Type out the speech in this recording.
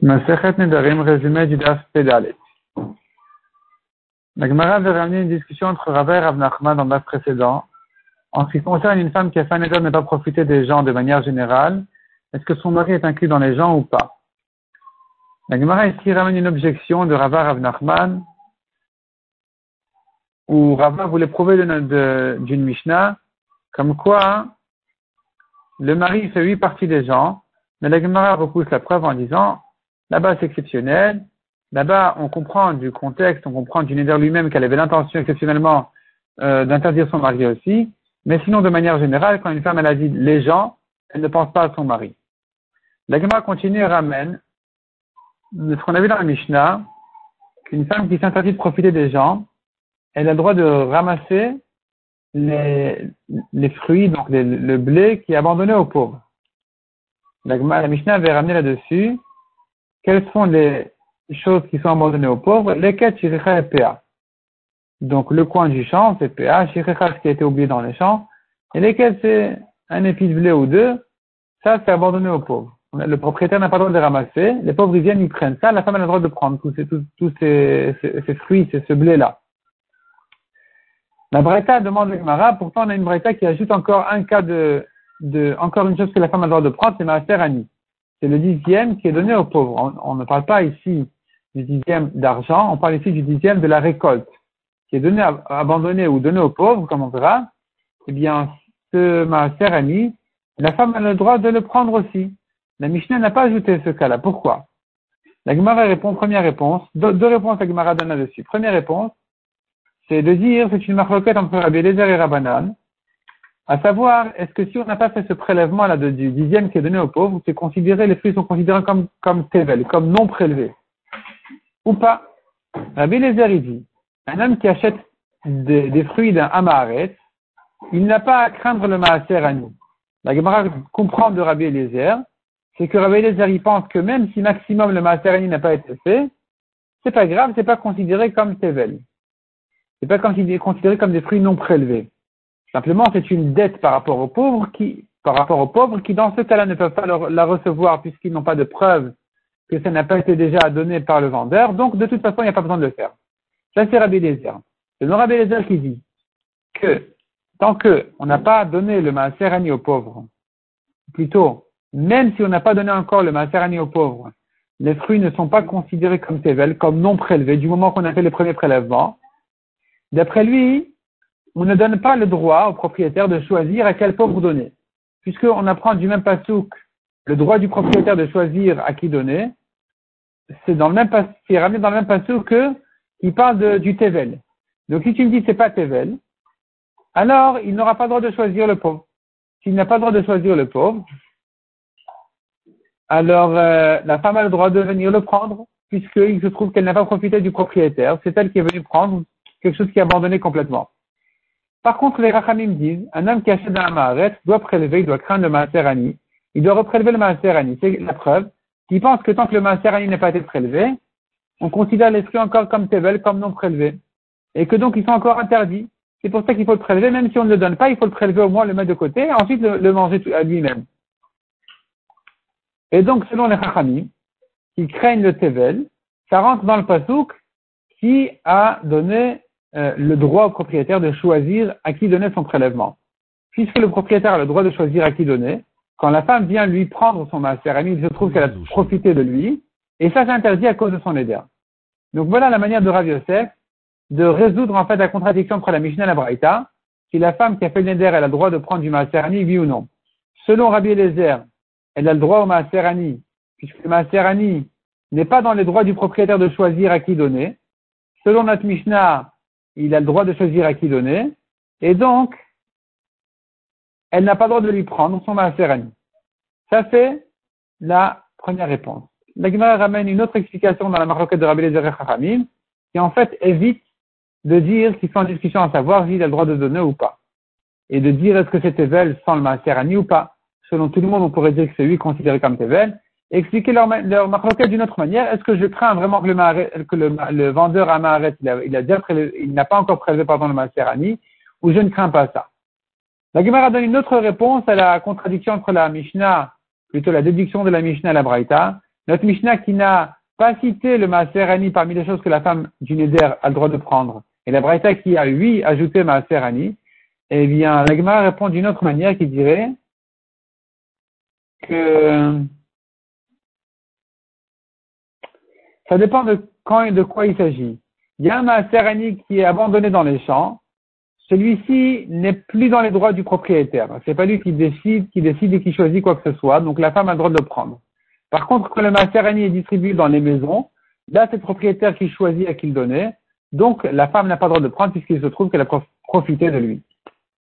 Masechet Nedarim, résumé du Daf Pédalet. La Gemara avait ramené une discussion entre Rabbi et Rav Nachman dans le Daf précédent. En ce qui concerne une femme qui a fait un état de ne pas profiter des gens de manière générale, est-ce que son mari est inclus dans les gens ou pas? La Gemara ici ramène une objection de Rabbi Rav Nachman où Rabbi voulait prouver d'une Mishnah comme quoi le mari fait huit parties des gens, mais la Gemara repousse la preuve en disant Là-bas, c'est exceptionnel. Là-bas, on comprend du contexte, on comprend du Neder lui-même qu'elle avait l'intention exceptionnellement euh, d'interdire son mari aussi. Mais sinon, de manière générale, quand une femme elle a dit les gens, elle ne pense pas à son mari. La Gemara continue et ramène ce qu'on a vu dans la Mishnah, qu'une femme qui s'interdit de profiter des gens, elle a le droit de ramasser les, les fruits, donc le blé qui est abandonné aux pauvres. La, la Mishnah avait ramené là-dessus quelles sont les choses qui sont abandonnées aux pauvres? Lesquelles Shiricha et PA. Donc le coin du champ, c'est PA, Shiricha, ce qui a été oublié dans les champs, et lesquels c'est un épi de blé ou deux, ça c'est abandonné aux pauvres. Le propriétaire n'a pas le droit de les ramasser, les pauvres ils viennent, ils prennent ça, la femme a le droit de prendre tous ces, tous, ces, ces, fruits, ce blé-là. La Breta demande le Gemara, pourtant on a une Breta qui ajoute encore un cas de, de, encore une chose que la femme a le droit de prendre, c'est Maaser Annie c'est le dixième qui est donné aux pauvres. On, ne parle pas ici du dixième d'argent, on parle ici du dixième de la récolte, qui est donné, abandonné ou donné aux pauvres, comme on verra. Eh bien, ce maaser la femme a le droit de le prendre aussi. La Mishnah n'a pas ajouté ce cas-là. Pourquoi? La Gemara répond, première réponse, deux, réponses à Gemara donne là-dessus. Première réponse, c'est de dire, c'est une marloquette entre Rabbi Lezer et Rabbanan, à savoir, est-ce que si on n'a pas fait ce prélèvement là du dixième qui est donné aux pauvres, c'est considéré, les fruits sont considérés comme, comme tevel, comme non prélevés. Ou pas. Rabbi Lézer, il dit, un homme qui achète des, fruits d'un amaret, il n'a pas à craindre le maaser nous. La Gemara comprend de Rabbi Lézer, c'est que Rabbi Lézer, il pense que même si maximum le maaser n'a pas été fait, c'est pas grave, c'est pas considéré comme tevel. C'est pas considéré comme des fruits non prélevés. Simplement, c'est une dette par rapport aux pauvres qui, par rapport aux pauvres qui, dans ce cas-là, ne peuvent pas la recevoir puisqu'ils n'ont pas de preuve que ça n'a pas été déjà donné par le vendeur. Donc, de toute façon, il n'y a pas besoin de le faire. Ça, c'est Rabbi Lézer. C'est le Rabbi Lézer qui dit que tant qu'on n'a pas donné le maaserani aux pauvres, plutôt, même si on n'a pas donné encore le maaserani aux pauvres, les fruits ne sont pas considérés comme tevel, comme non prélevés, du moment qu'on a fait les premiers prélèvements. D'après lui, on ne donne pas le droit au propriétaire de choisir à quel pauvre donner. Puisqu'on apprend du même pasouk le droit du propriétaire de choisir à qui donner, c'est dans le même c'est ramené dans le même pasouk que il parle du tevel. Donc si tu me dis c'est pas tevel, alors il n'aura pas le droit de choisir le pauvre. S'il n'a pas le droit de choisir le pauvre, alors euh, la femme a le droit de venir le prendre, puisqu'il se trouve qu'elle n'a pas profité du propriétaire. C'est elle qui est venue prendre quelque chose qui est abandonné complètement. Par contre, les Rachamim disent, un homme qui achète un Maharet doit prélever, il doit craindre le Maaser Il doit reprélever le Maaser C'est la preuve qu'il pense que tant que le Maaser n'est pas été prélevé, on considère les encore comme Tevel, comme non prélevés. Et que donc ils sont encore interdits. C'est pour ça qu'il faut le prélever, même si on ne le donne pas, il faut le prélever au moins, le mettre de côté, et ensuite le, manger à lui-même. Et donc, selon les Rachamim, qui craignent le Tevel, ça rentre dans le Pasouk qui a donné euh, le droit au propriétaire de choisir à qui donner son prélèvement. Puisque le propriétaire a le droit de choisir à qui donner, quand la femme vient lui prendre son master il se trouve qu'elle a profité de lui, et ça c'est interdit à cause de son éder. Donc voilà la manière de Rav Yosef de résoudre en fait la contradiction entre la Mishnah et la Braïta, si la femme qui a fait le neder, elle a le droit de prendre du Maaserani, oui ou non. Selon Rabbi Eliezer, elle a le droit au Maaserani, puisque le Maaserani n'est pas dans les droits du propriétaire de choisir à qui donner. Selon notre Mishnah, il a le droit de choisir à qui donner, et donc, elle n'a pas le droit de lui prendre son maaserani. Ça, c'est la première réponse. La Gemara ramène une autre explication dans la maroquette de Rabbi Lezer Chachamim, qui en fait évite de dire qu'ils sont en discussion à savoir s'il a le droit de donner ou pas. Et de dire est-ce que c'est Tevel sans le maaserani ou pas. Selon tout le monde, on pourrait dire que c'est lui considéré comme Tevel, expliquer leur, leur d'une autre manière. Est-ce que je crains vraiment que le, vendeur à Maharet, il, a, il, a il n'a pas encore prélevé pardon, le Maaserani, ou je ne crains pas ça? La Gemara donne une autre réponse à la contradiction entre la Mishnah, plutôt la déduction de la Mishnah et la Braïta, Notre Mishnah qui n'a pas cité le Maaser parmi les choses que la femme du Neder a le droit de prendre, et la Braïta qui a, oui, ajouté Maaser eh bien, la répond d'une autre manière qui dirait que ça dépend de quand et de quoi il s'agit. Il y a un Maaser qui est abandonné dans les champs, celui-ci n'est plus dans les droits du propriétaire. C'est pas lui qui décide, qui décide et qui choisit quoi que ce soit, donc la femme a le droit de le prendre. Par contre, quand le Maaserani est distribué dans les maisons, là, c'est le propriétaire qui choisit à qui le donner, donc la femme n'a pas le droit de le prendre puisqu'il se trouve qu'elle a profité de lui.